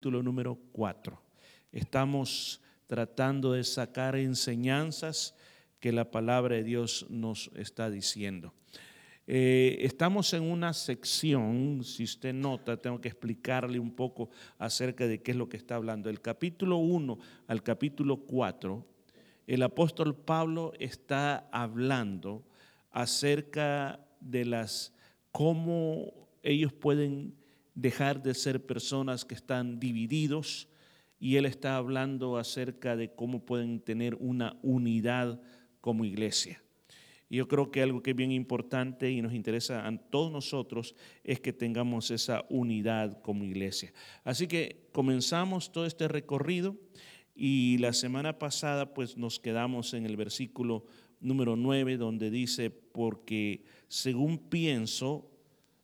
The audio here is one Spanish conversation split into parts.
capítulo número 4. Estamos tratando de sacar enseñanzas que la palabra de Dios nos está diciendo. Eh, estamos en una sección, si usted nota, tengo que explicarle un poco acerca de qué es lo que está hablando. El capítulo 1 al capítulo 4, el apóstol Pablo está hablando acerca de las cómo ellos pueden dejar de ser personas que están divididos y él está hablando acerca de cómo pueden tener una unidad como iglesia. Yo creo que algo que es bien importante y nos interesa a todos nosotros es que tengamos esa unidad como iglesia. Así que comenzamos todo este recorrido y la semana pasada pues nos quedamos en el versículo número 9 donde dice, porque según pienso,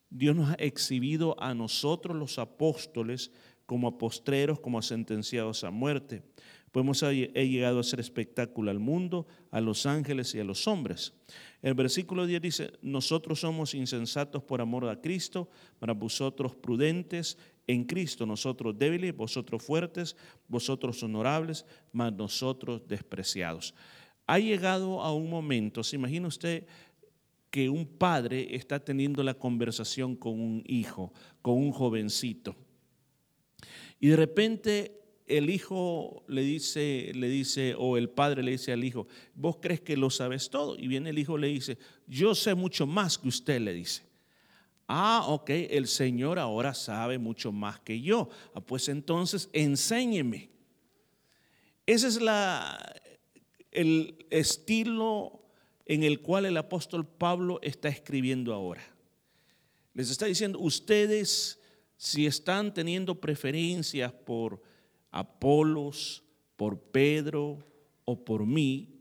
Dios nos ha exhibido a nosotros los apóstoles como apostreros, como sentenciados a muerte. Pues hemos llegado a hacer espectáculo al mundo, a los ángeles y a los hombres. El versículo 10 dice, nosotros somos insensatos por amor a Cristo, para vosotros prudentes en Cristo, nosotros débiles, vosotros fuertes, vosotros honorables, mas nosotros despreciados. Ha llegado a un momento, se imagina usted que un padre está teniendo la conversación con un hijo, con un jovencito. Y de repente el hijo le dice, le dice, o el padre le dice al hijo, vos crees que lo sabes todo. Y viene el hijo le dice, yo sé mucho más que usted, le dice. Ah, ok, el Señor ahora sabe mucho más que yo. Ah, pues entonces enséñeme. Ese es la, el estilo en el cual el apóstol Pablo está escribiendo ahora. Les está diciendo, ustedes si están teniendo preferencias por Apolos, por Pedro o por mí,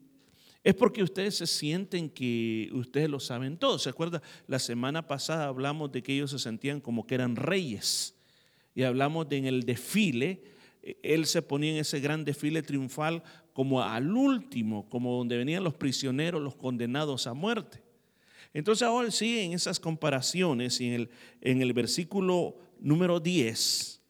es porque ustedes se sienten que ustedes lo saben todo. ¿Se acuerda? La semana pasada hablamos de que ellos se sentían como que eran reyes. Y hablamos en el desfile, él se ponía en ese gran desfile triunfal como al último, como donde venían los prisioneros, los condenados a muerte. Entonces ahora sí, en esas comparaciones, y en el, en el versículo número 10,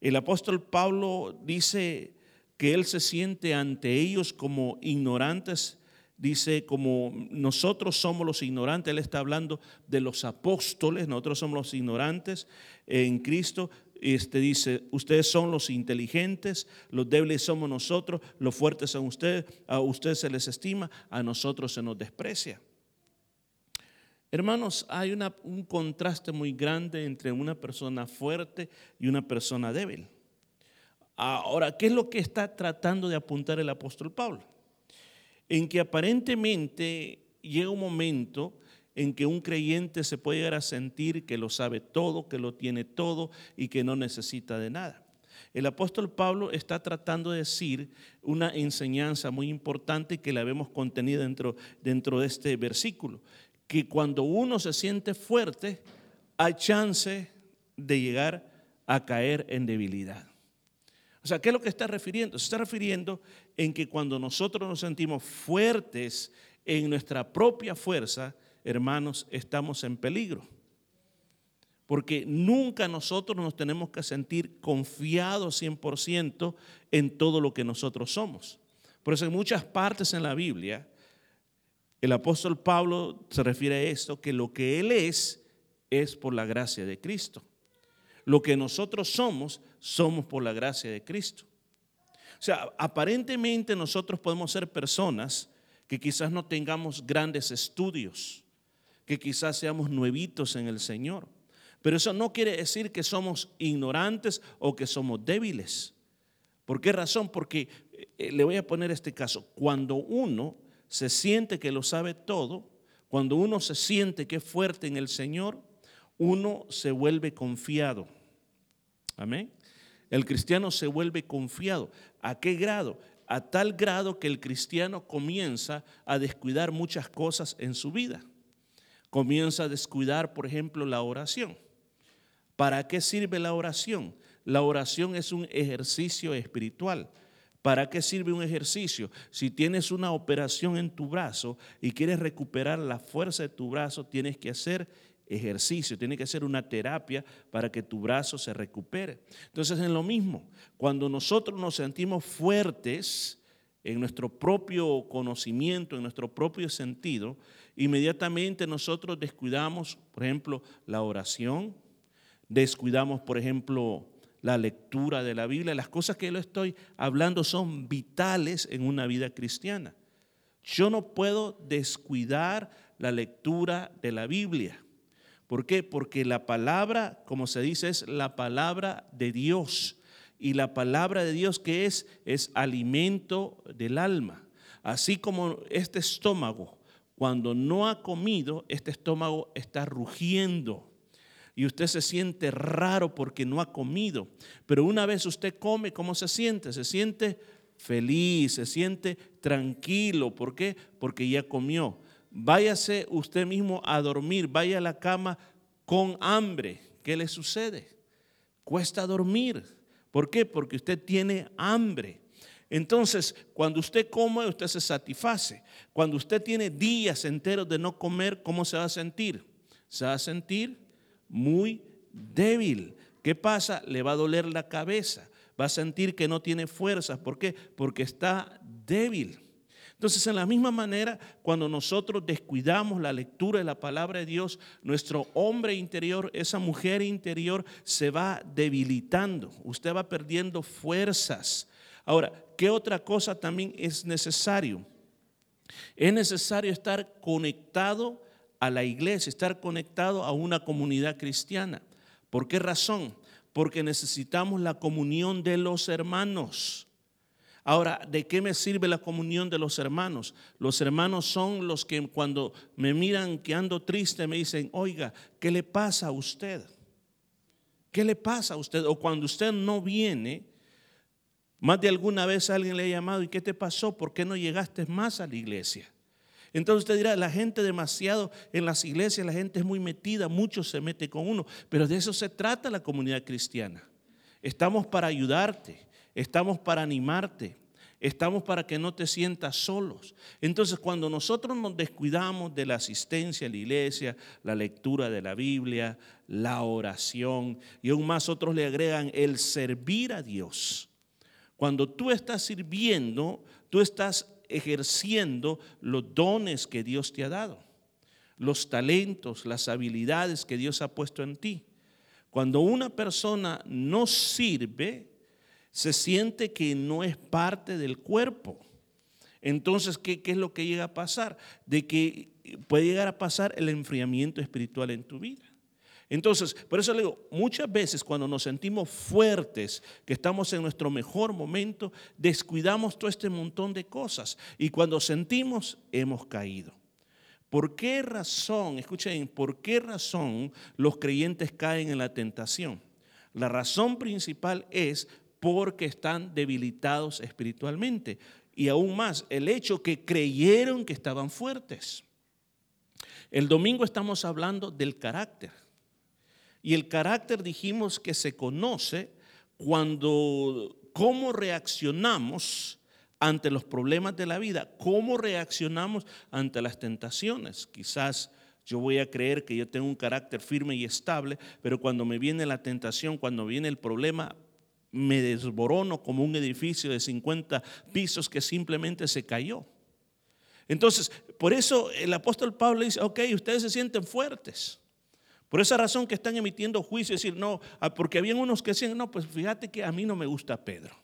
el apóstol Pablo dice que él se siente ante ellos como ignorantes, dice como nosotros somos los ignorantes, él está hablando de los apóstoles, nosotros somos los ignorantes en Cristo, este dice, ustedes son los inteligentes, los débiles somos nosotros, los fuertes son ustedes, a ustedes se les estima, a nosotros se nos desprecia. Hermanos, hay un contraste muy grande entre una persona fuerte y una persona débil. Ahora, ¿qué es lo que está tratando de apuntar el apóstol Pablo? En que aparentemente llega un momento en que un creyente se puede llegar a sentir que lo sabe todo, que lo tiene todo y que no necesita de nada. El apóstol Pablo está tratando de decir una enseñanza muy importante que la vemos contenida dentro, dentro de este versículo, que cuando uno se siente fuerte, hay chance de llegar a caer en debilidad. O sea, ¿qué es lo que está refiriendo? Se está refiriendo en que cuando nosotros nos sentimos fuertes en nuestra propia fuerza, hermanos, estamos en peligro. Porque nunca nosotros nos tenemos que sentir confiados 100% en todo lo que nosotros somos. Por eso en muchas partes en la Biblia, el apóstol Pablo se refiere a esto, que lo que él es es por la gracia de Cristo. Lo que nosotros somos, somos por la gracia de Cristo. O sea, aparentemente nosotros podemos ser personas que quizás no tengamos grandes estudios, que quizás seamos nuevitos en el Señor. Pero eso no quiere decir que somos ignorantes o que somos débiles. ¿Por qué razón? Porque eh, le voy a poner este caso. Cuando uno se siente que lo sabe todo, cuando uno se siente que es fuerte en el Señor, uno se vuelve confiado. Amén. El cristiano se vuelve confiado. ¿A qué grado? A tal grado que el cristiano comienza a descuidar muchas cosas en su vida comienza a descuidar, por ejemplo, la oración. ¿Para qué sirve la oración? La oración es un ejercicio espiritual. ¿Para qué sirve un ejercicio? Si tienes una operación en tu brazo y quieres recuperar la fuerza de tu brazo, tienes que hacer ejercicio, tiene que ser una terapia para que tu brazo se recupere. Entonces es lo mismo, cuando nosotros nos sentimos fuertes en nuestro propio conocimiento, en nuestro propio sentido, inmediatamente nosotros descuidamos, por ejemplo, la oración, descuidamos, por ejemplo, la lectura de la Biblia. Las cosas que yo estoy hablando son vitales en una vida cristiana. Yo no puedo descuidar la lectura de la Biblia. ¿Por qué? Porque la palabra, como se dice, es la palabra de Dios. Y la palabra de Dios que es, es alimento del alma. Así como este estómago, cuando no ha comido, este estómago está rugiendo y usted se siente raro porque no ha comido. Pero una vez usted come, ¿cómo se siente? Se siente feliz, se siente tranquilo. ¿Por qué? Porque ya comió. Váyase usted mismo a dormir, vaya a la cama con hambre. ¿Qué le sucede? Cuesta dormir. ¿Por qué? Porque usted tiene hambre. Entonces, cuando usted come, usted se satisface. Cuando usted tiene días enteros de no comer, ¿cómo se va a sentir? Se va a sentir muy débil. ¿Qué pasa? Le va a doler la cabeza, va a sentir que no tiene fuerzas. ¿Por qué? Porque está débil. Entonces, en la misma manera, cuando nosotros descuidamos la lectura de la palabra de Dios, nuestro hombre interior, esa mujer interior, se va debilitando. Usted va perdiendo fuerzas. Ahora, ¿qué otra cosa también es necesario? Es necesario estar conectado a la iglesia, estar conectado a una comunidad cristiana. ¿Por qué razón? Porque necesitamos la comunión de los hermanos. Ahora, ¿de qué me sirve la comunión de los hermanos? Los hermanos son los que cuando me miran que ando triste me dicen, oiga, ¿qué le pasa a usted? ¿Qué le pasa a usted? O cuando usted no viene, más de alguna vez alguien le ha llamado, ¿y qué te pasó? ¿Por qué no llegaste más a la iglesia? Entonces usted dirá, la gente demasiado en las iglesias, la gente es muy metida, mucho se mete con uno, pero de eso se trata la comunidad cristiana. Estamos para ayudarte, estamos para animarte, estamos para que no te sientas solos. Entonces cuando nosotros nos descuidamos de la asistencia a la iglesia, la lectura de la Biblia, la oración, y aún más otros le agregan el servir a Dios. Cuando tú estás sirviendo, tú estás ejerciendo los dones que Dios te ha dado, los talentos, las habilidades que Dios ha puesto en ti. Cuando una persona no sirve, se siente que no es parte del cuerpo. Entonces, ¿qué, ¿qué, es lo que llega a pasar? De que puede llegar a pasar el enfriamiento espiritual en tu vida. Entonces, por eso le digo, muchas veces cuando nos sentimos fuertes, que estamos en nuestro mejor momento, descuidamos todo este montón de cosas. Y cuando sentimos, hemos caído. ¿Por qué razón, escuchen, por qué razón los creyentes caen en la tentación? La razón principal es porque están debilitados espiritualmente. Y aún más, el hecho que creyeron que estaban fuertes. El domingo estamos hablando del carácter. Y el carácter dijimos que se conoce cuando, cómo reaccionamos ante los problemas de la vida, cómo reaccionamos ante las tentaciones. Quizás yo voy a creer que yo tengo un carácter firme y estable, pero cuando me viene la tentación, cuando viene el problema, me desborono como un edificio de 50 pisos que simplemente se cayó. Entonces, por eso el apóstol Pablo dice, ok, ustedes se sienten fuertes. Por esa razón que están emitiendo juicio, decir, no, ah, porque habían unos que decían, no, pues fíjate que a mí no me gusta Pedro.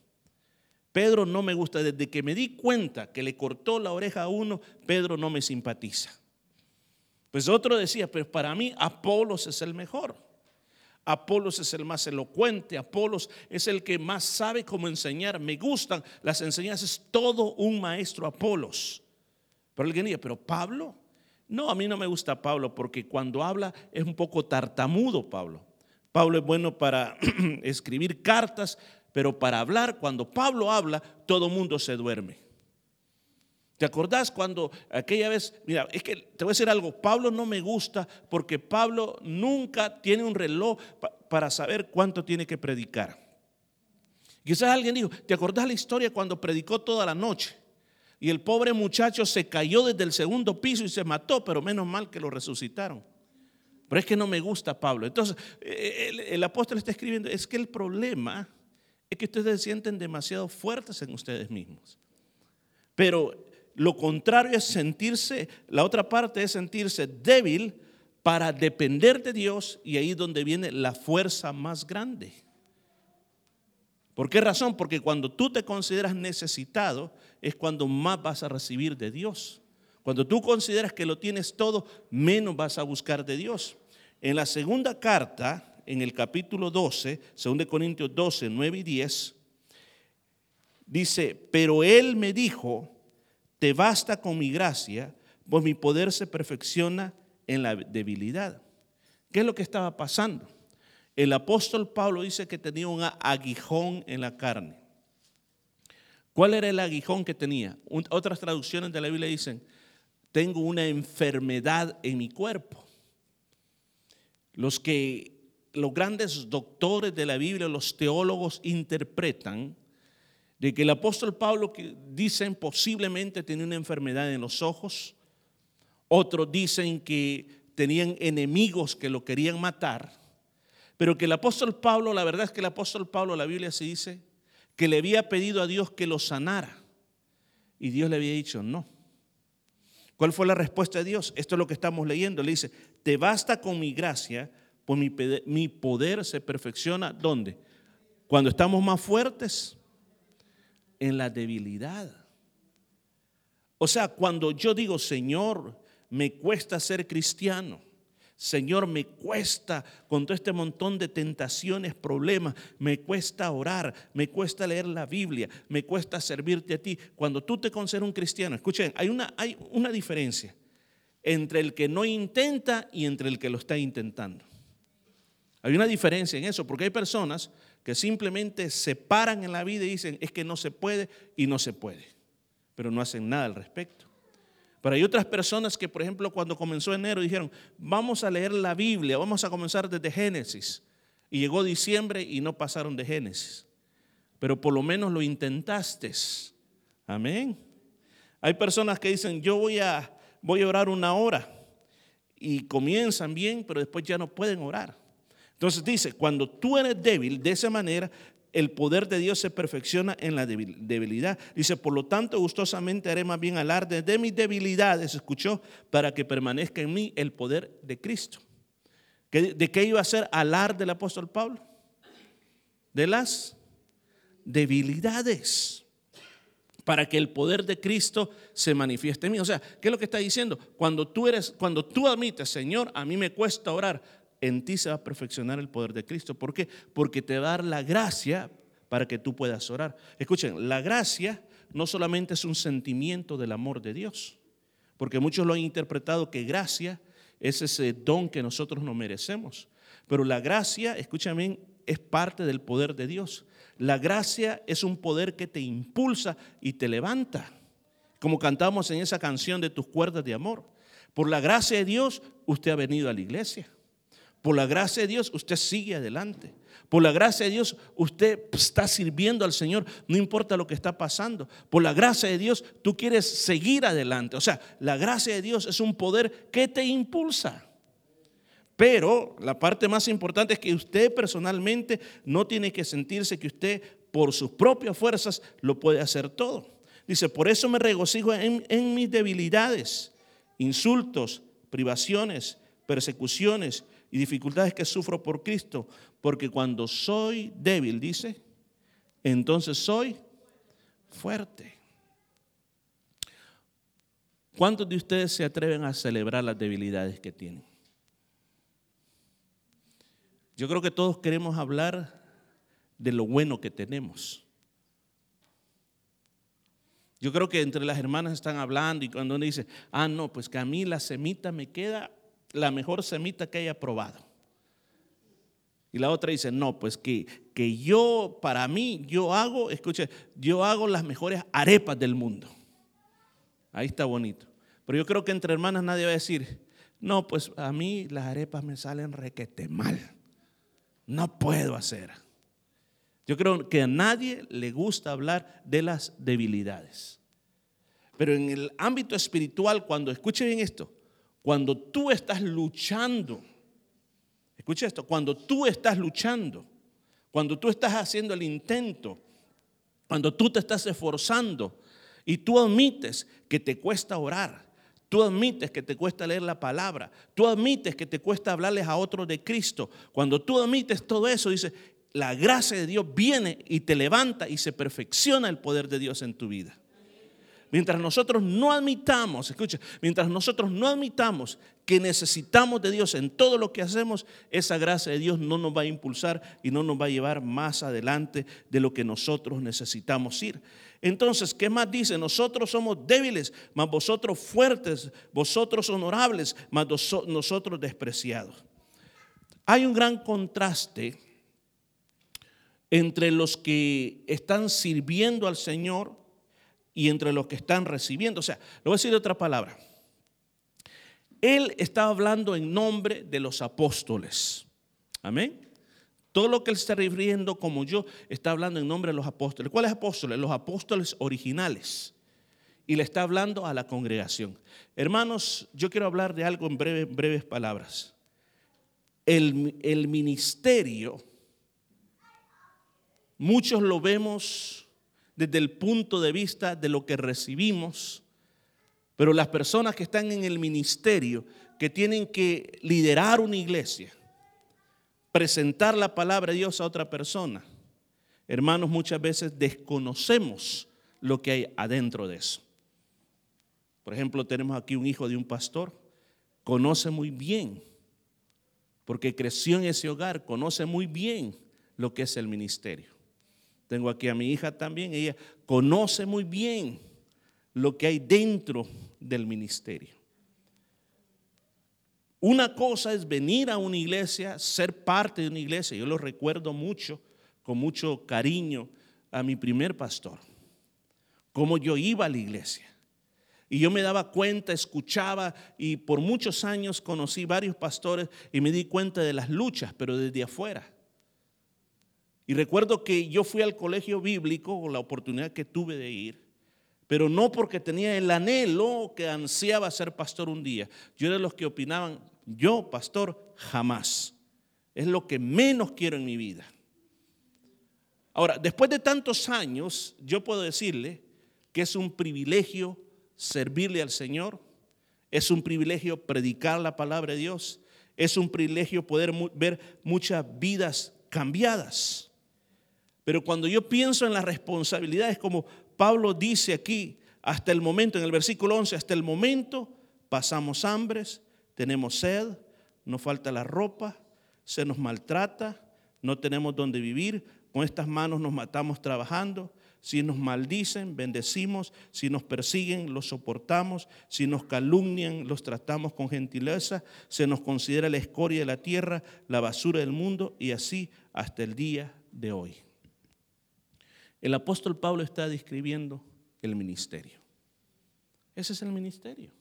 Pedro no me gusta, desde que me di cuenta que le cortó la oreja a uno, Pedro no me simpatiza. Pues otro decía, pues para mí Apolos es el mejor. Apolos es el más elocuente, Apolos es el que más sabe cómo enseñar. Me gustan las enseñanzas, todo un maestro Apolos. Pero alguien dice, pero Pablo, no, a mí no me gusta Pablo porque cuando habla es un poco tartamudo Pablo. Pablo es bueno para escribir cartas, pero para hablar, cuando Pablo habla, todo mundo se duerme. ¿Te acordás cuando aquella vez, mira, es que te voy a decir algo, Pablo no me gusta porque Pablo nunca tiene un reloj para saber cuánto tiene que predicar. Quizás alguien dijo, ¿te acordás la historia cuando predicó toda la noche? Y el pobre muchacho se cayó desde el segundo piso y se mató, pero menos mal que lo resucitaron. Pero es que no me gusta Pablo. Entonces, eh, el, el apóstol está escribiendo, es que el problema es que ustedes se sienten demasiado fuertes en ustedes mismos. Pero lo contrario es sentirse, la otra parte es sentirse débil para depender de Dios y ahí es donde viene la fuerza más grande. ¿Por qué razón? Porque cuando tú te consideras necesitado es cuando más vas a recibir de Dios. Cuando tú consideras que lo tienes todo, menos vas a buscar de Dios. En la segunda carta, en el capítulo 12, 2 Corintios 12, 9 y 10, dice, pero Él me dijo, te basta con mi gracia, pues mi poder se perfecciona en la debilidad. ¿Qué es lo que estaba pasando? El apóstol Pablo dice que tenía un aguijón en la carne. ¿Cuál era el aguijón que tenía? Otras traducciones de la Biblia dicen, tengo una enfermedad en mi cuerpo. Los que los grandes doctores de la Biblia, los teólogos interpretan de que el apóstol Pablo que dicen posiblemente tenía una enfermedad en los ojos, otros dicen que tenían enemigos que lo querían matar, pero que el apóstol Pablo, la verdad es que el apóstol Pablo, la Biblia se dice, que le había pedido a Dios que lo sanara. Y Dios le había dicho, no. ¿Cuál fue la respuesta de Dios? Esto es lo que estamos leyendo. Le dice, te basta con mi gracia, pues mi, poder se perfecciona. ¿Dónde? Cuando estamos más fuertes, en la debilidad. O sea, cuando yo digo, Señor, me cuesta ser cristiano. Señor, me cuesta con todo este montón de tentaciones, problemas, me cuesta orar, me cuesta leer la Biblia, me cuesta servirte a ti. Cuando tú te consideras un cristiano, escuchen, hay una, hay una diferencia entre el que no intenta y entre el que lo está intentando. Hay una diferencia en eso, porque hay personas que simplemente se paran en la vida y dicen, es que no se puede y no se puede, pero no hacen nada al respecto. Pero hay otras personas que, por ejemplo, cuando comenzó enero dijeron, vamos a leer la Biblia, vamos a comenzar desde Génesis. Y llegó diciembre y no pasaron de Génesis. Pero por lo menos lo intentaste. Amén. Hay personas que dicen, yo voy a, voy a orar una hora. Y comienzan bien, pero después ya no pueden orar. Entonces dice, cuando tú eres débil, de esa manera el poder de Dios se perfecciona en la debilidad. Dice, por lo tanto, gustosamente haré más bien alarde de mis debilidades, escuchó, para que permanezca en mí el poder de Cristo. ¿De qué iba a ser alarde del apóstol Pablo? De las debilidades para que el poder de Cristo se manifieste en mí. O sea, ¿qué es lo que está diciendo? Cuando tú eres, cuando tú admites, Señor, a mí me cuesta orar, en ti se va a perfeccionar el poder de Cristo. ¿Por qué? Porque te va a dar la gracia para que tú puedas orar. Escuchen, la gracia no solamente es un sentimiento del amor de Dios, porque muchos lo han interpretado que gracia es ese don que nosotros no merecemos. Pero la gracia, escúchame, es parte del poder de Dios. La gracia es un poder que te impulsa y te levanta. Como cantamos en esa canción de tus cuerdas de amor. Por la gracia de Dios, usted ha venido a la iglesia. Por la gracia de Dios, usted sigue adelante. Por la gracia de Dios, usted está sirviendo al Señor, no importa lo que está pasando. Por la gracia de Dios, tú quieres seguir adelante. O sea, la gracia de Dios es un poder que te impulsa. Pero la parte más importante es que usted personalmente no tiene que sentirse que usted por sus propias fuerzas lo puede hacer todo. Dice, por eso me regocijo en, en mis debilidades, insultos, privaciones, persecuciones y dificultades que sufro por Cristo, porque cuando soy débil, dice, entonces soy fuerte. ¿Cuántos de ustedes se atreven a celebrar las debilidades que tienen? Yo creo que todos queremos hablar de lo bueno que tenemos. Yo creo que entre las hermanas están hablando y cuando uno dice, ah, no, pues que a mí la semita me queda la mejor semita que haya probado. Y la otra dice, no, pues que, que yo, para mí, yo hago, escuche, yo hago las mejores arepas del mundo. Ahí está bonito. Pero yo creo que entre hermanas nadie va a decir, no, pues a mí las arepas me salen requete mal. No puedo hacer. Yo creo que a nadie le gusta hablar de las debilidades. Pero en el ámbito espiritual, cuando escuche bien esto, cuando tú estás luchando Escucha esto, cuando tú estás luchando, cuando tú estás haciendo el intento, cuando tú te estás esforzando y tú admites que te cuesta orar, tú admites que te cuesta leer la palabra, tú admites que te cuesta hablarles a otros de Cristo, cuando tú admites todo eso, dice, la gracia de Dios viene y te levanta y se perfecciona el poder de Dios en tu vida. Mientras nosotros no admitamos, escucha, mientras nosotros no admitamos que necesitamos de Dios en todo lo que hacemos, esa gracia de Dios no nos va a impulsar y no nos va a llevar más adelante de lo que nosotros necesitamos ir. Entonces, ¿qué más dice? Nosotros somos débiles, mas vosotros fuertes, vosotros honorables, mas nosotros despreciados. Hay un gran contraste entre los que están sirviendo al Señor y entre los que están recibiendo. O sea, lo voy a decir de otra palabra. Él estaba hablando en nombre de los apóstoles. Amén. Todo lo que él está refiriendo como yo está hablando en nombre de los apóstoles. ¿Cuáles apóstoles? Los apóstoles originales. Y le está hablando a la congregación. Hermanos, yo quiero hablar de algo en breves palabras. El ministerio Muchos lo vemos desde el punto de vista de lo que recibimos, pero las personas que están en el ministerio, que tienen que liderar una iglesia, presentar la palabra de Dios a otra persona, hermanos, muchas veces desconocemos lo que hay adentro de eso. Por ejemplo, tenemos aquí un hijo de un pastor, conoce muy bien, porque creció en ese hogar, conoce muy bien lo que es el ministerio. Tengo aquí a mi hija también, ella conoce muy bien lo que hay dentro del ministerio. Una cosa es venir a una iglesia, ser parte de una iglesia. Yo lo recuerdo mucho, con mucho cariño, a mi primer pastor, cómo yo iba a la iglesia. Y yo me daba cuenta, escuchaba y por muchos años conocí varios pastores y me di cuenta de las luchas, pero desde afuera. Y recuerdo que yo fui al colegio bíblico con la oportunidad que tuve de ir, pero no porque tenía el anhelo que ansiaba ser pastor un día. Yo era de los que opinaban, yo pastor jamás. Es lo que menos quiero en mi vida. Ahora, después de tantos años, yo puedo decirle que es un privilegio servirle al Señor, es un privilegio predicar la palabra de Dios, es un privilegio poder ver muchas vidas cambiadas. Pero cuando yo pienso en las responsabilidades, como Pablo dice aquí, hasta el momento, en el versículo 11, hasta el momento pasamos hambres, tenemos sed, nos falta la ropa, se nos maltrata, no tenemos donde vivir, con estas manos nos matamos trabajando, si nos maldicen, bendecimos, si nos persiguen, los soportamos, si nos calumnian, los tratamos con gentileza, se nos considera la escoria de la tierra, la basura del mundo y así hasta el día de hoy. El apóstol Pablo está describiendo el ministerio. Ese es el ministerio.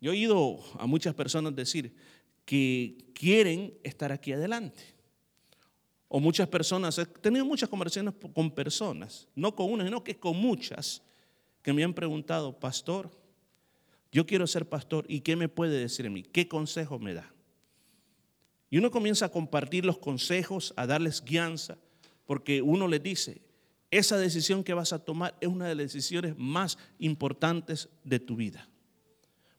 Yo he oído a muchas personas decir que quieren estar aquí adelante. O muchas personas, he tenido muchas conversaciones con personas, no con una, sino que con muchas, que me han preguntado, pastor, yo quiero ser pastor, ¿y qué me puede decir a mí? ¿Qué consejo me da? Y uno comienza a compartir los consejos, a darles guianza, porque uno le dice, esa decisión que vas a tomar es una de las decisiones más importantes de tu vida.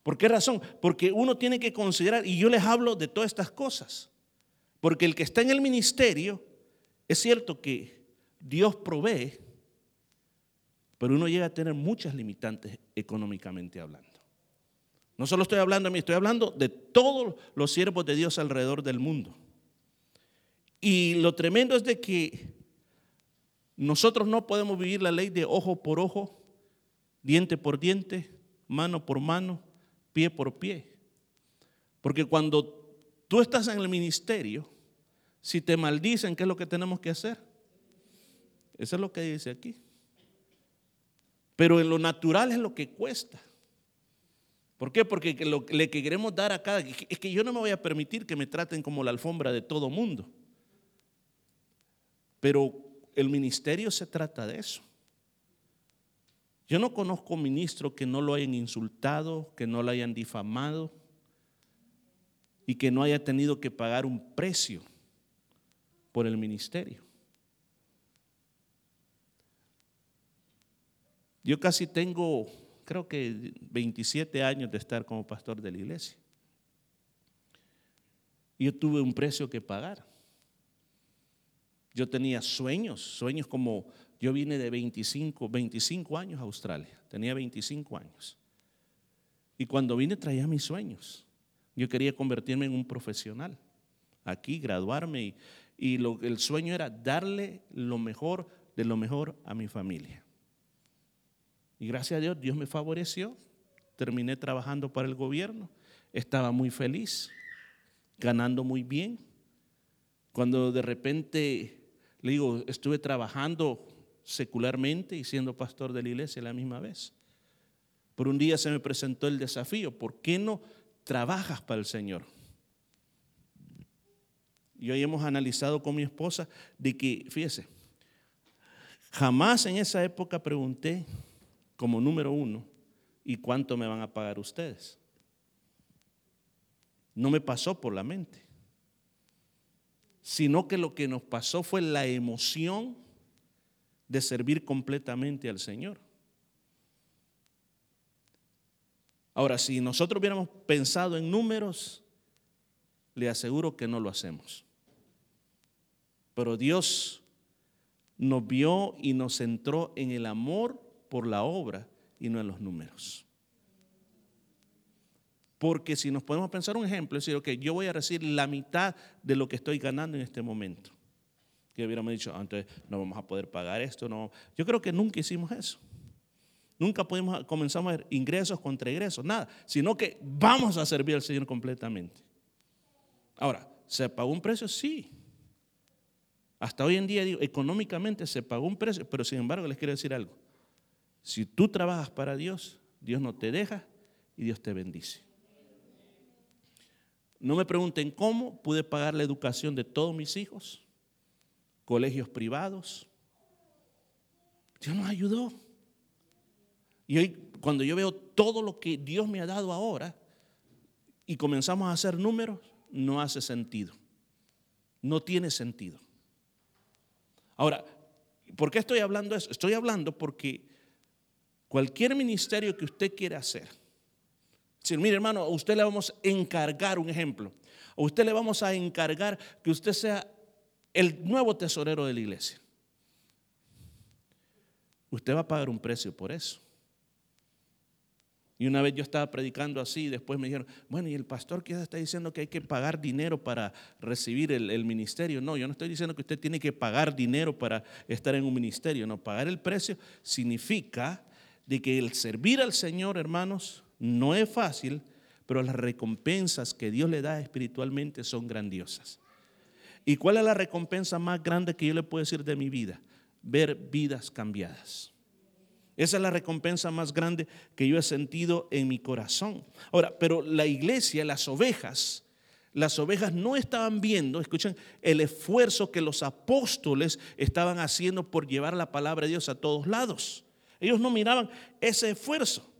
¿Por qué razón? Porque uno tiene que considerar, y yo les hablo de todas estas cosas, porque el que está en el ministerio, es cierto que Dios provee, pero uno llega a tener muchas limitantes económicamente hablando. No solo estoy hablando de mí, estoy hablando de todos los siervos de Dios alrededor del mundo. Y lo tremendo es de que nosotros no podemos vivir la ley de ojo por ojo, diente por diente, mano por mano, pie por pie. Porque cuando tú estás en el ministerio, si te maldicen, ¿qué es lo que tenemos que hacer? Eso es lo que dice aquí. Pero en lo natural es lo que cuesta. ¿Por qué? Porque lo que queremos dar a cada... Es que yo no me voy a permitir que me traten como la alfombra de todo mundo. Pero el ministerio se trata de eso. Yo no conozco ministro que no lo hayan insultado, que no lo hayan difamado. y que no haya tenido que pagar un precio por el ministerio. Yo casi tengo, creo que 27 años de estar como pastor de la iglesia. Yo tuve un precio que pagar. Yo tenía sueños, sueños como yo vine de 25, 25 años a Australia, tenía 25 años. Y cuando vine traía mis sueños. Yo quería convertirme en un profesional, aquí graduarme y, el sueño era darle lo mejor de lo mejor a mi familia. Y gracias a Dios, Dios me favoreció. Terminé trabajando para el gobierno. Estaba muy feliz, ganando muy bien. Cuando de repente, le digo, estuve trabajando secularmente y siendo pastor de la iglesia a la misma vez. Por un día se me presentó el desafío, ¿por qué no trabajas para el Señor? Y hoy hemos analizado con mi esposa de que, fíjese, jamás en esa época pregunté como número uno, ¿y cuánto me van a pagar ustedes? No me pasó por la mente, sino que lo que nos pasó fue la emoción de servir completamente al Señor. Ahora, si nosotros hubiéramos pensado en números, le aseguro que no lo hacemos. Pero Dios nos vio y nos centró en el amor por la obra y no en los números. Porque si nos podemos pensar un ejemplo, es decir, que yo voy a recibir la mitad de lo que estoy ganando en este momento. Que hubiéramos dicho, antes no vamos a poder pagar esto, no. Yo creo que nunca hicimos eso. Nunca podemos, comenzamos a ver ingresos contra ingresos, nada, sino que vamos a servir al Señor completamente. Ahora, ¿se pagó un precio? Sí. Hasta hoy en día, digo, económicamente se pagó un precio, pero sin embargo les quiero decir algo. Si tú trabajas para Dios, Dios no te deja y Dios te bendice. No me pregunten cómo pude pagar la educación de todos mis hijos, colegios privados. Dios nos ayudó. Y hoy, cuando yo veo todo lo que Dios me ha dado ahora y comenzamos a hacer números, no hace sentido. No tiene sentido. Ahora, ¿por qué estoy hablando eso? Estoy hablando porque cualquier ministerio que usted quiera hacer, decir, mire hermano, a usted le vamos a encargar un ejemplo, a usted le vamos a encargar que usted sea el nuevo tesorero de la iglesia. Usted va a pagar un precio por eso. Y una vez yo estaba predicando así, y después me dijeron, bueno, y el pastor quizás está diciendo que hay que pagar dinero para recibir el, ministerio. No, yo no estoy diciendo que usted tiene que pagar dinero para estar en un ministerio. No, pagar el precio significa de que el servir al Señor, hermanos, no es fácil, pero las recompensas que Dios le da espiritualmente son grandiosas. ¿Y cuál es la recompensa más grande que yo le puedo decir de mi vida? Ver vidas cambiadas. Esa es la recompensa más grande que yo he sentido en mi corazón. Ahora, pero la iglesia, las ovejas, las ovejas no estaban viendo, escuchen, el esfuerzo que los apóstoles estaban haciendo por llevar la palabra de Dios a todos lados. Ellos no miraban ese esfuerzo,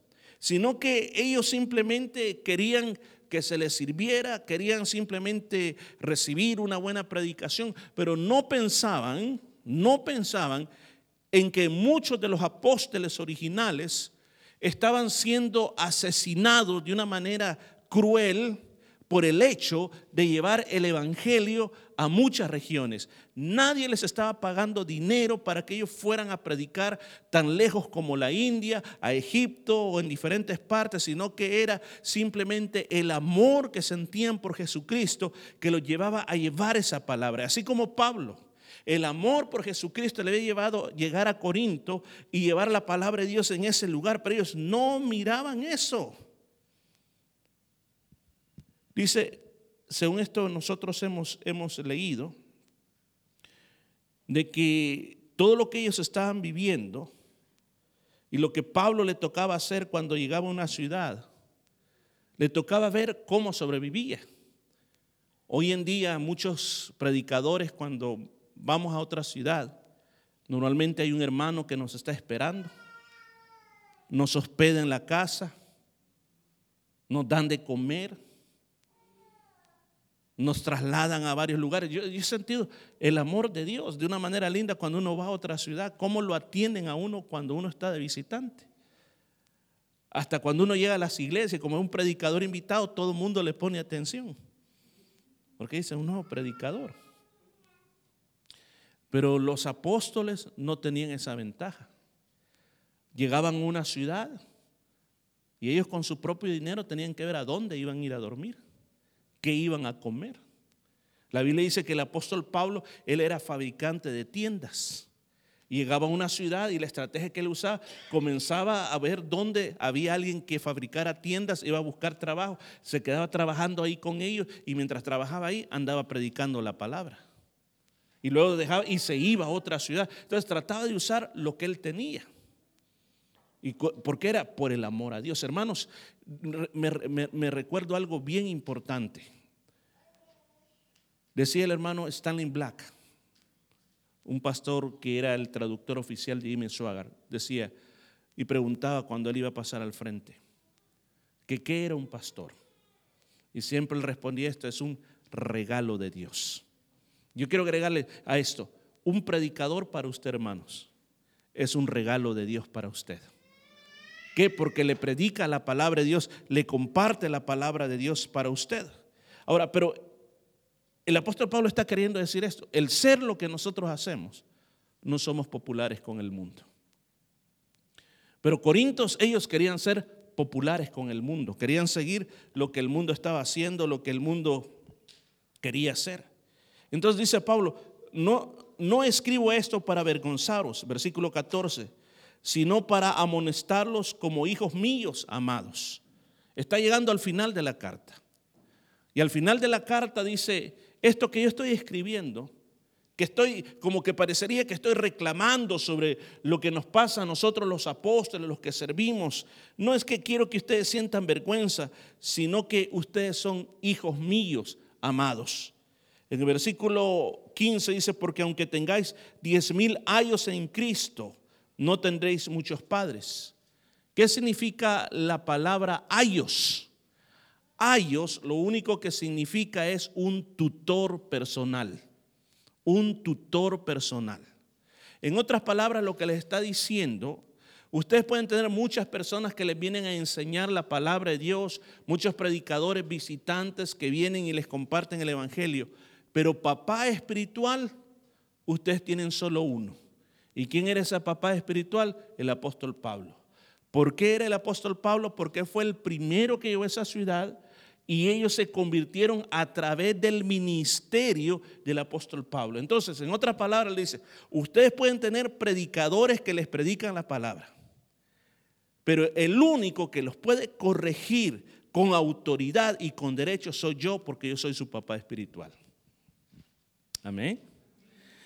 sino que ellos simplemente querían que se les sirviera, querían simplemente recibir una buena predicación, pero no pensaban, no pensaban en que muchos de los apóstoles originales estaban siendo asesinados de una manera cruel por el hecho de llevar el Evangelio a muchas regiones. Nadie les estaba pagando dinero para que ellos fueran a predicar tan lejos como la India, a Egipto o en diferentes partes, sino que era simplemente el amor que sentían por Jesucristo que los llevaba a llevar esa palabra. Así como Pablo. El amor por Jesucristo le había llevado llegar a Corinto y llevar la palabra de Dios en ese lugar, pero ellos no miraban eso. Dice, según esto nosotros hemos, hemos leído, de que todo lo que ellos estaban viviendo y lo que Pablo le tocaba hacer cuando llegaba a una ciudad, le tocaba ver cómo sobrevivía. Hoy en día muchos predicadores cuando vamos a otra ciudad, normalmente hay un hermano que nos está esperando, nos hospeda en la casa, nos dan de comer, nos trasladan a varios lugares. Yo, he sentido el amor de Dios de una manera linda cuando uno va a otra ciudad, cómo lo atienden a uno cuando uno está de visitante. Hasta cuando uno llega a las iglesias, como es un predicador invitado, todo el mundo le pone atención. Porque dice un nuevo predicador. Pero los apóstoles no tenían esa ventaja. Llegaban a una ciudad y ellos con su propio dinero tenían que ver a dónde iban a ir a dormir qué iban a comer. La Biblia dice que el apóstol Pablo, él era fabricante de tiendas. Llegaba a una ciudad y la estrategia que él usaba, comenzaba a ver dónde había alguien que fabricara tiendas, iba a buscar trabajo, se quedaba trabajando ahí con ellos y mientras trabajaba ahí andaba predicando la palabra. Y luego dejaba y se iba a otra ciudad. Entonces trataba de usar lo que él tenía. Y porque era por el amor a Dios. Hermanos, me recuerdo algo bien importante. Decía el hermano Stanley Black, un pastor que era el traductor oficial de Jimmy Swaggart, decía y preguntaba cuando él iba a pasar al frente, que qué era un pastor. Y siempre él respondía esto, es un regalo de Dios. Yo quiero agregarle a esto, un predicador para usted, hermanos, es un regalo de Dios para usted. ¿Qué? Porque le predica la palabra de Dios, le comparte la palabra de Dios para usted. Ahora, pero el apóstol Pablo está queriendo decir esto. El ser lo que nosotros hacemos, no somos populares con el mundo. Pero Corintios, ellos querían ser populares con el mundo. Querían seguir lo que el mundo estaba haciendo, lo que el mundo quería hacer. Entonces dice Pablo, no, no escribo esto para avergonzaros, versículo 14, sino para amonestarlos como hijos míos amados. Está llegando al final de la carta. Y al final de la carta dice, esto que yo estoy escribiendo, que estoy como que parecería que estoy reclamando sobre lo que nos pasa a nosotros los apóstoles, los que servimos, no es que quiero que ustedes sientan vergüenza, sino que ustedes son hijos míos, amados. En el versículo 15 dice, porque aunque tengáis diez mil años en Cristo, no tendréis muchos padres. ¿Qué significa la palabra ayos? Ayos lo único que significa es un tutor personal, un tutor personal. En otras palabras, lo que les está diciendo, ustedes pueden tener muchas personas que les vienen a enseñar la palabra de Dios, muchos predicadores visitantes que vienen y les comparten el Evangelio, pero papá espiritual, ustedes tienen solo uno. ¿Y quién era ese papá espiritual? El apóstol Pablo. ¿Por qué era el apóstol Pablo? Porque fue el primero que llegó a esa ciudad y ellos se convirtieron a través del ministerio del apóstol Pablo. Entonces, en otras palabras, le dice, ustedes pueden tener predicadores que les predican la palabra, pero el único que los puede corregir con autoridad y con derecho soy yo porque yo soy su papá espiritual. Amén.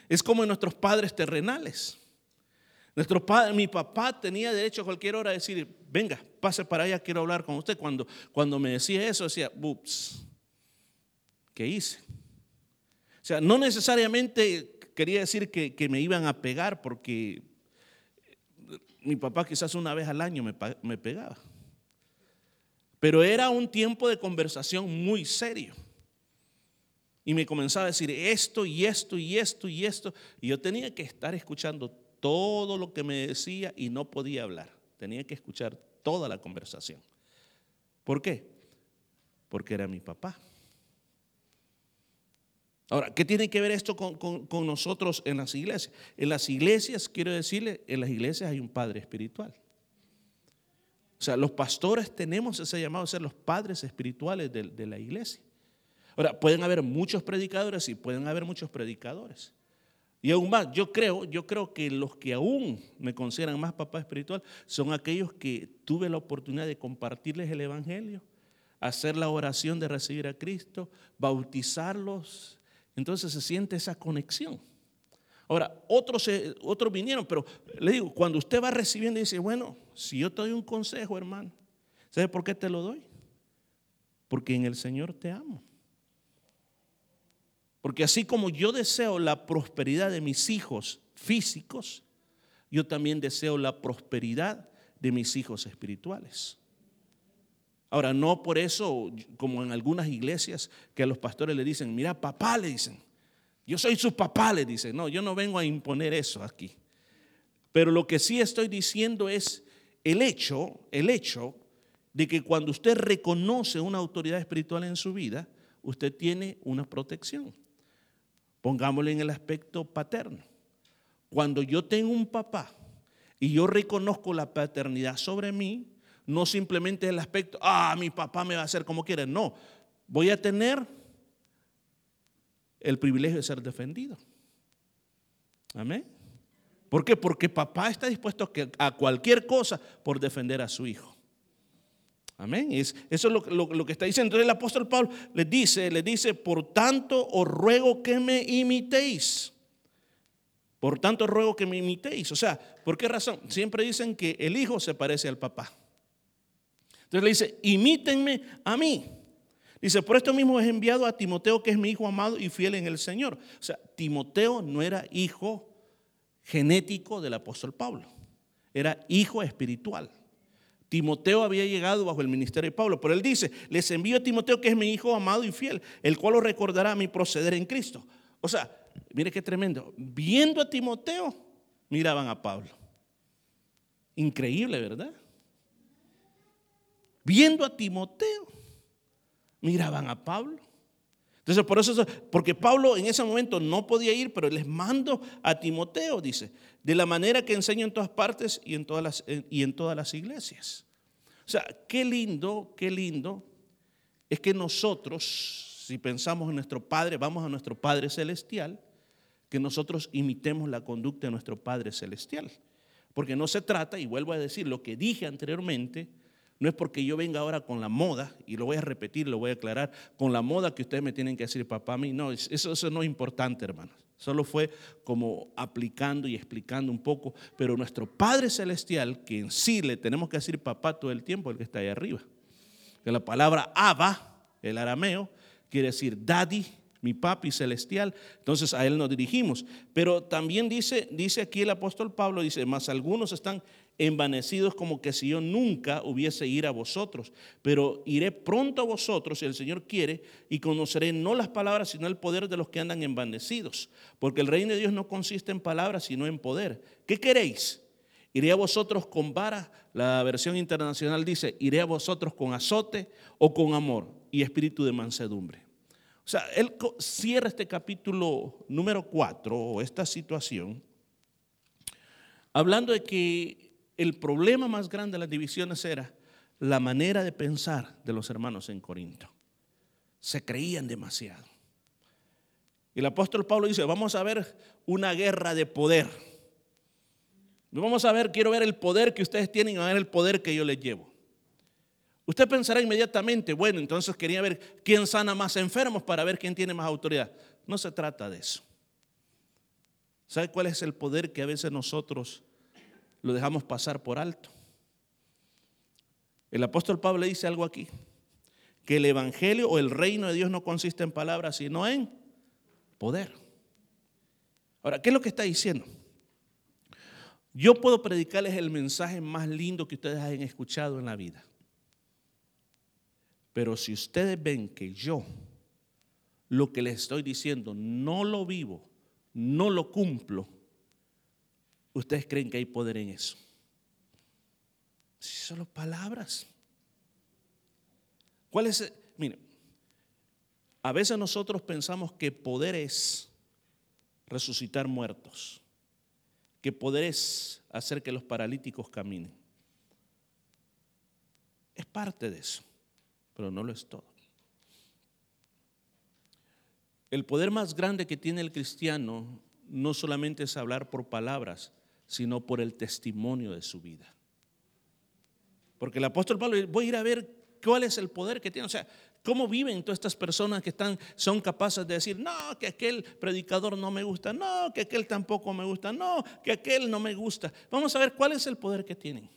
Es como en nuestros padres terrenales. Nuestro padre, mi papá tenía derecho a cualquier hora a decir, venga, pase para allá, quiero hablar con usted. Cuando, cuando me decía eso, decía, ups, ¿qué hice? O sea, no necesariamente quería decir que, que me iban a pegar, porque mi papá quizás una vez al año me, me pegaba. Pero era un tiempo de conversación muy serio. Y me comenzaba a decir esto y esto y esto y esto. Y yo tenía que estar escuchando todo lo que me decía y no podía hablar. Tenía que escuchar toda la conversación. ¿Por qué? Porque era mi papá. Ahora, ¿qué tiene que ver esto con, nosotros en las iglesias? En las iglesias, quiero decirle, en las iglesias hay un padre espiritual. O sea, los pastores tenemos ese llamado a ser los padres espirituales de, de la iglesia. Ahora, pueden haber muchos predicadores y pueden haber muchos predicadores. Y aún más, yo creo, yo creo que los que aún me consideran más papá espiritual son aquellos que tuve la oportunidad de compartirles el Evangelio, hacer la oración de recibir a Cristo, bautizarlos. Entonces se siente esa conexión. Ahora, otros, otros vinieron, pero le digo, cuando usted va recibiendo y dice, bueno, si yo te doy un consejo, hermano, ¿sabe por qué te lo doy? Porque en el Señor te amo. Porque así como yo deseo la prosperidad de mis hijos físicos, yo también deseo la prosperidad de mis hijos espirituales. Ahora, no por eso, como en algunas iglesias, que a los pastores le dicen, mira, papá, le dicen, yo soy su papá, le dicen, no, yo no vengo a imponer eso aquí. Pero lo que sí estoy diciendo es el hecho, el hecho de que cuando usted reconoce una autoridad espiritual en su vida, usted tiene una protección. Pongámosle en el aspecto paterno. Cuando yo tengo un papá y yo reconozco la paternidad sobre mí, no simplemente el aspecto, ah, mi papá me va a hacer como quiere, no, voy a tener el privilegio de ser defendido. Amén. ¿Por qué? Porque papá está dispuesto a cualquier cosa por defender a su hijo. Amén. eso es lo, que está diciendo. Entonces el apóstol Pablo le dice, le dice, por tanto os ruego que me imitéis. Por tanto ruego que me imitéis. O sea, ¿por qué razón? Siempre dicen que el hijo se parece al papá. Entonces le dice, imítenme a mí. Dice, por esto mismo he enviado a Timoteo, que es mi hijo amado y fiel en el Señor. O sea, Timoteo no era hijo genético del apóstol Pablo, era hijo espiritual. Timoteo había llegado bajo el ministerio de Pablo, pero él dice, les envío a Timoteo que es mi hijo amado y fiel, el cual lo recordará mi proceder en Cristo. O sea, mire qué tremendo. Viendo a Timoteo, miraban a Pablo. Increíble, ¿verdad? Viendo a Timoteo, miraban a Pablo. Entonces, por eso, porque Pablo en ese momento no podía ir, pero les mando a Timoteo, dice, de la manera que enseño en todas partes y en todas las, y en todas las iglesias. O sea, qué lindo, qué lindo es que nosotros, si pensamos en nuestro Padre, vamos a nuestro Padre Celestial, que nosotros imitemos la conducta de nuestro Padre Celestial. Porque no se trata, y vuelvo a decir lo que dije anteriormente, no es porque yo venga ahora con la moda, y lo voy a repetir, lo voy a aclarar, con la moda que ustedes me tienen que decir, papá, a mí no, eso, eso no es importante, hermanos. Solo fue como aplicando y explicando un poco, pero nuestro Padre Celestial, que en sí le tenemos que decir papá todo el tiempo, el que está ahí arriba. Que la palabra Abba, el arameo, quiere decir daddy, mi papi celestial. Entonces a él nos dirigimos. Pero también dice, dice aquí el apóstol Pablo, dice, más algunos están envanecidos como que si yo nunca hubiese ir a vosotros, pero iré pronto a vosotros si el Señor quiere y conoceré no las palabras sino el poder de los que andan envanecidos, porque el reino de Dios no consiste en palabras sino en poder. ¿Qué queréis? ¿Iré a vosotros con vara? La versión internacional dice, ¿iré a vosotros con azote o con amor y espíritu de mansedumbre? O sea, él cierra este capítulo número 4 o esta situación hablando de que el problema más grande de las divisiones era la manera de pensar de los hermanos en Corinto. Se creían demasiado. Y el apóstol Pablo dice, vamos a ver una guerra de poder. Vamos a ver, quiero ver el poder que ustedes tienen y a ver el poder que yo les llevo. Usted pensará inmediatamente, bueno, entonces quería ver quién sana más enfermos para ver quién tiene más autoridad. No se trata de eso. ¿Sabe cuál es el poder que a veces nosotros lo dejamos pasar por alto. El apóstol Pablo dice algo aquí, que el Evangelio o el reino de Dios no consiste en palabras, sino en poder. Ahora, ¿qué es lo que está diciendo? Yo puedo predicarles el mensaje más lindo que ustedes hayan escuchado en la vida. Pero si ustedes ven que yo lo que les estoy diciendo no lo vivo, no lo cumplo, ¿Ustedes creen que hay poder en eso? Si solo palabras. ¿Cuál es? Mire, a veces nosotros pensamos que poder es resucitar muertos, que poder es hacer que los paralíticos caminen. Es parte de eso, pero no lo es todo. El poder más grande que tiene el cristiano no solamente es hablar por palabras, sino por el testimonio de su vida. Porque el apóstol Pablo, voy a ir a ver cuál es el poder que tiene, o sea, cómo viven todas estas personas que están, son capaces de decir, no, que aquel predicador no me gusta, no, que aquel tampoco me gusta, no, que aquel no me gusta. Vamos a ver cuál es el poder que tienen.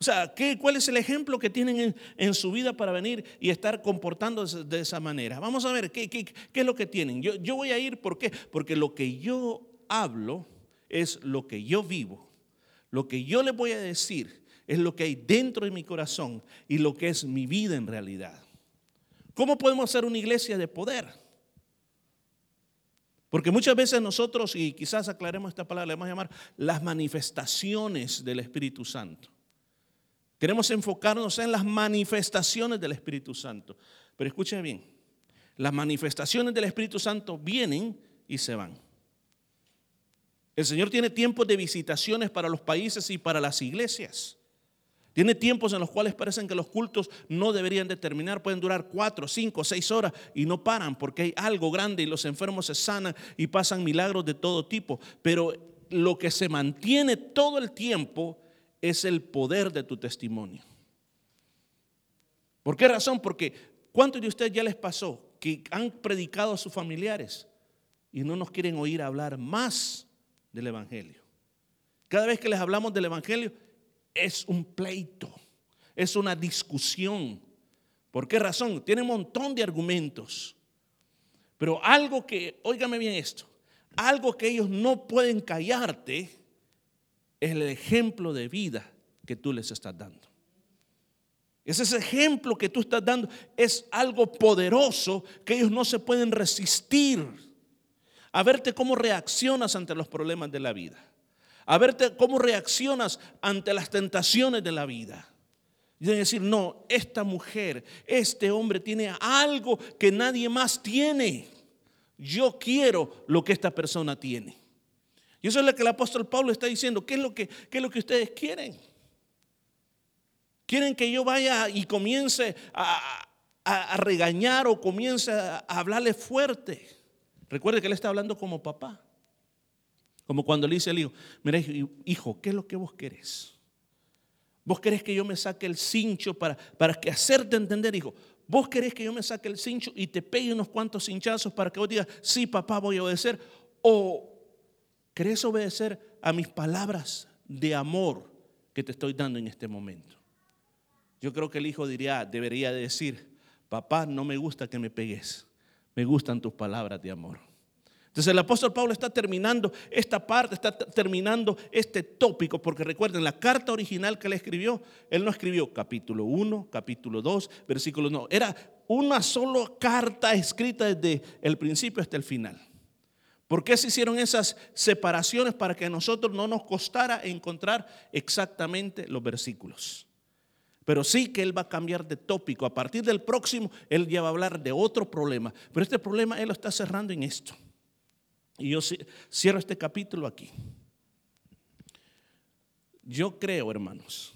O sea, ¿qué, ¿cuál es el ejemplo que tienen en, su vida para venir y estar comportándose de esa manera? Vamos a ver qué, qué, qué es lo que tienen. Yo, yo voy a ir, ¿por qué? Porque lo que yo hablo es lo que yo vivo. Lo que yo les voy a decir es lo que hay dentro de mi corazón y lo que es mi vida en realidad. ¿Cómo podemos ser una iglesia de poder? Porque muchas veces nosotros, y quizás aclaremos esta palabra, le vamos a llamar las manifestaciones del Espíritu Santo. Queremos enfocarnos en las manifestaciones del Espíritu Santo. Pero escuchen bien, las manifestaciones del Espíritu Santo vienen y se van. El Señor tiene tiempos de visitaciones para los países y para las iglesias. Tiene tiempos en los cuales parecen que los cultos no deberían de terminar, pueden durar cuatro, cinco, seis horas y no paran porque hay algo grande y los enfermos se sanan y pasan milagros de todo tipo. Pero lo que se mantiene todo el tiempo es el poder de tu testimonio. ¿Por qué razón? Porque ¿cuántos de ustedes ya les pasó que han predicado a sus familiares y no nos quieren oír hablar más del Evangelio? Cada vez que les hablamos del Evangelio, es un pleito, es una discusión. ¿Por qué razón? Tiene un montón de argumentos. Pero algo que, óigame bien esto, algo que ellos no pueden callarte es el ejemplo de vida que tú les estás dando. Ese ejemplo que tú estás dando es algo poderoso que ellos no se pueden resistir a verte cómo reaccionas ante los problemas de la vida a verte cómo reaccionas ante las tentaciones de la vida. Y decir, no, esta mujer, este hombre tiene algo que nadie más tiene. Yo quiero lo que esta persona tiene. Y eso es lo que el apóstol Pablo está diciendo. ¿Qué es lo que, qué es lo que ustedes quieren? ¿Quieren que yo vaya y comience a, a regañar o comience a hablarle fuerte? Recuerde que él está hablando como papá. Como cuando le dice al hijo, mira hijo, ¿qué es lo que vos querés? ¿Vos querés que yo me saque el cincho para, para que hacerte entender, hijo? ¿Vos querés que yo me saque el cincho y te pegue unos cuantos cinchazos para que vos digas, sí, papá, voy a obedecer? ¿O querés obedecer a mis palabras de amor que te estoy dando en este momento? Yo creo que el hijo diría, debería decir, papá, no me gusta que me pegues, me gustan tus palabras de amor. Entonces el apóstol Pablo está terminando esta parte, está terminando este tópico, porque recuerden, la carta original que él escribió, él no escribió capítulo 1, capítulo 2, versículo no, era una sola carta escrita desde el principio hasta el final. ¿Por qué se hicieron esas separaciones para que a nosotros no nos costara encontrar exactamente los versículos? Pero sí que él va a cambiar de tópico. A partir del próximo, él ya va a hablar de otro problema. Pero este problema él lo está cerrando en esto. Y yo cierro este capítulo aquí. Yo creo, hermanos,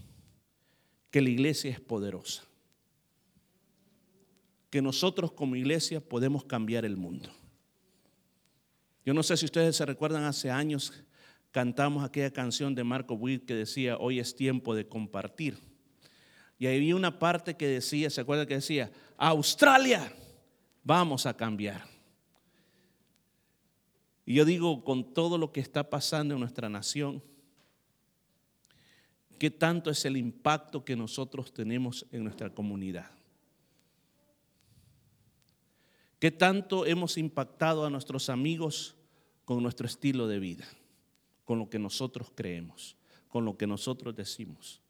que la iglesia es poderosa. Que nosotros como iglesia podemos cambiar el mundo. Yo no sé si ustedes se recuerdan, hace años cantamos aquella canción de Marco Witt que decía, hoy es tiempo de compartir. Y ahí había una parte que decía, ¿se acuerdan que decía? Australia, vamos a cambiar. Y yo digo, con todo lo que está pasando en nuestra nación, ¿qué tanto es el impacto que nosotros tenemos en nuestra comunidad? ¿Qué tanto hemos impactado a nuestros amigos con nuestro estilo de vida, con lo que nosotros creemos, con lo que nosotros decimos,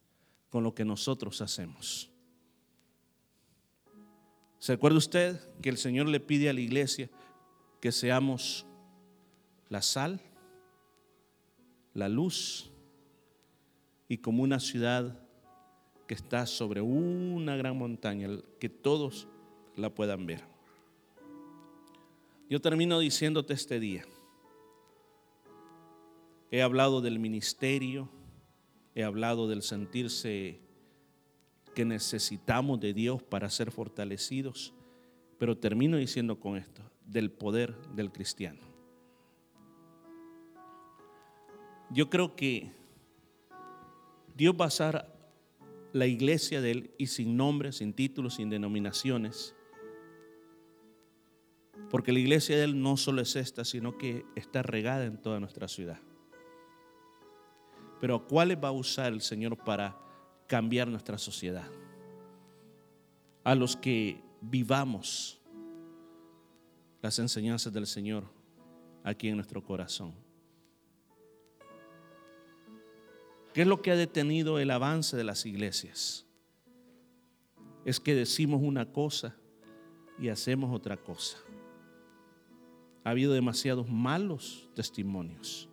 con lo que nosotros hacemos? ¿Se acuerda usted que el Señor le pide a la iglesia que seamos la sal, la luz y como una ciudad que está sobre una gran montaña, que todos la puedan ver. Yo termino diciéndote este día, he hablado del ministerio, he hablado del sentirse que necesitamos de Dios para ser fortalecidos, pero termino diciendo con esto, del poder del cristiano. yo creo que Dios va a ser la iglesia de Él y sin nombre, sin títulos, sin denominaciones. Porque la iglesia de Él no solo es esta, sino que está regada en toda nuestra ciudad. Pero ¿a cuáles va a usar el Señor para cambiar nuestra sociedad? A los que vivamos las enseñanzas del Señor aquí en nuestro corazón. ¿Qué es lo que ha detenido el avance de las iglesias? Es que decimos una cosa y hacemos otra cosa. Ha habido demasiados malos testimonios.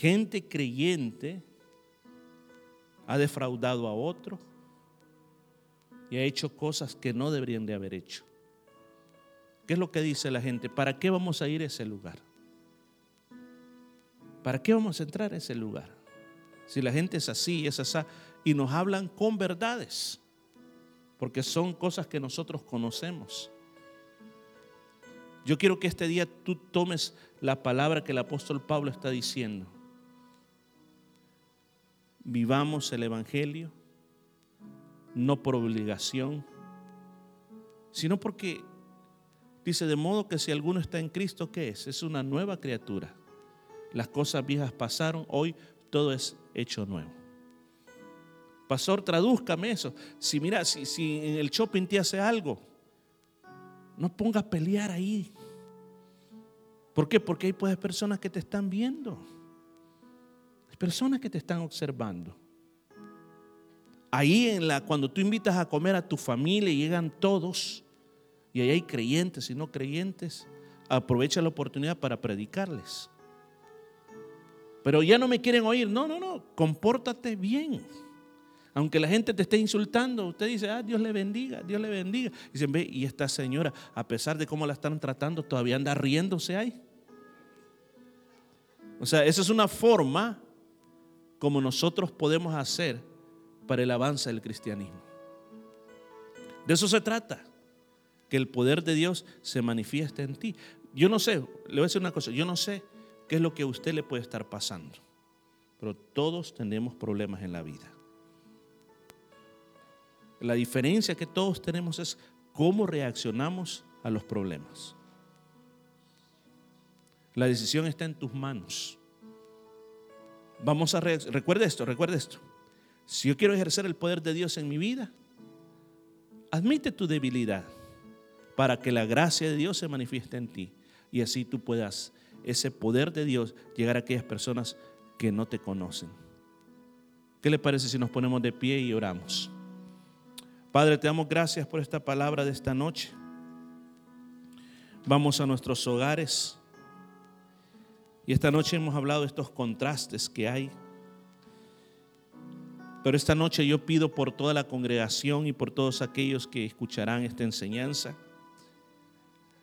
Gente creyente ha defraudado a otro y ha hecho cosas que no deberían de haber hecho. ¿Qué es lo que dice la gente? ¿Para qué vamos a ir a ese lugar? ¿Para qué vamos a entrar a ese lugar? Si la gente es así, es así, y nos hablan con verdades, porque son cosas que nosotros conocemos. Yo quiero que este día tú tomes la palabra que el apóstol Pablo está diciendo. Vivamos el Evangelio, no por obligación, sino porque dice, de modo que si alguno está en Cristo, ¿qué es? Es una nueva criatura las cosas viejas pasaron, hoy todo es hecho nuevo. Pastor, tradúzcame eso. Si mira, si, en el shopping te hace algo, no pongas pelear ahí. ¿Por qué? Porque hay pues personas que te están viendo. Personas que te están observando. Ahí en la, cuando tú invitas a comer a tu familia llegan todos, y ahí hay creyentes y no creyentes, aprovecha la oportunidad para predicarles. Pero ya no me quieren oír. No, no, no. Compórtate bien. Aunque la gente te esté insultando, usted dice, ah, Dios le bendiga, Dios le bendiga. Y dicen, ve, y esta señora, a pesar de cómo la están tratando, todavía anda riéndose ahí. O sea, esa es una forma como nosotros podemos hacer para el avance del cristianismo. De eso se trata, que el poder de Dios se manifieste en ti. Yo no sé, le voy a decir una cosa, yo no sé qué es lo que a usted le puede estar pasando. Pero todos tenemos problemas en la vida. La diferencia que todos tenemos es cómo reaccionamos a los problemas. La decisión está en tus manos. Vamos a recuerda esto, recuerda esto. Si yo quiero ejercer el poder de Dios en mi vida, admite tu debilidad para que la gracia de Dios se manifieste en ti y así tú puedas ese poder de Dios llegar a aquellas personas que no te conocen. ¿Qué le parece si nos ponemos de pie y oramos? Padre, te damos gracias por esta palabra de esta noche. Vamos a nuestros hogares. Y esta noche hemos hablado de estos contrastes que hay. Pero esta noche yo pido por toda la congregación y por todos aquellos que escucharán esta enseñanza.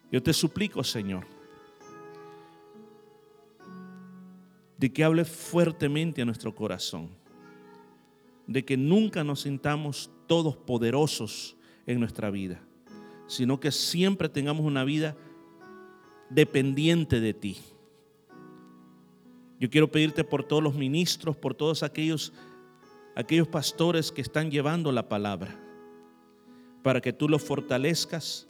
Yo te suplico, Señor, de que hable fuertemente a nuestro corazón, de que nunca nos sintamos todos poderosos en nuestra vida, sino que siempre tengamos una vida dependiente de ti. Yo quiero pedirte por todos los ministros, por todos aquellos, aquellos pastores que están llevando la palabra, para que tú los fortalezcas,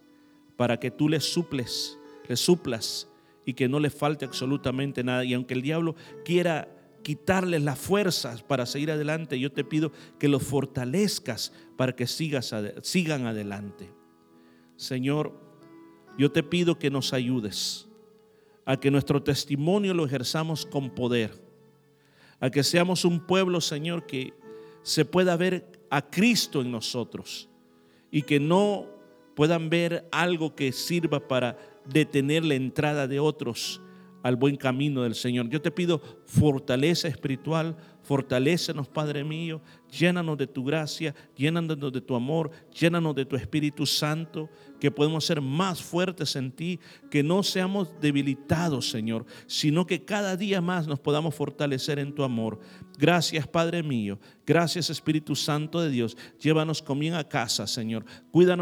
para que tú les suples, les suplas y que no le falte absolutamente nada. Y aunque el diablo quiera quitarles las fuerzas para seguir adelante, yo te pido que los fortalezcas para que sigas, sigan adelante. Señor, yo te pido que nos ayudes a que nuestro testimonio lo ejerzamos con poder, a que seamos un pueblo, Señor, que se pueda ver a Cristo en nosotros y que no puedan ver algo que sirva para detener la entrada de otros al buen camino del Señor. Yo te pido fortaleza espiritual, fortalécenos, Padre mío, llénanos de tu gracia, llénanos de tu amor, llénanos de tu Espíritu Santo, que podemos ser más fuertes en ti, que no seamos debilitados, Señor, sino que cada día más nos podamos fortalecer en tu amor. Gracias, Padre mío, gracias, Espíritu Santo de Dios. Llévanos con a casa, Señor. Cuídanos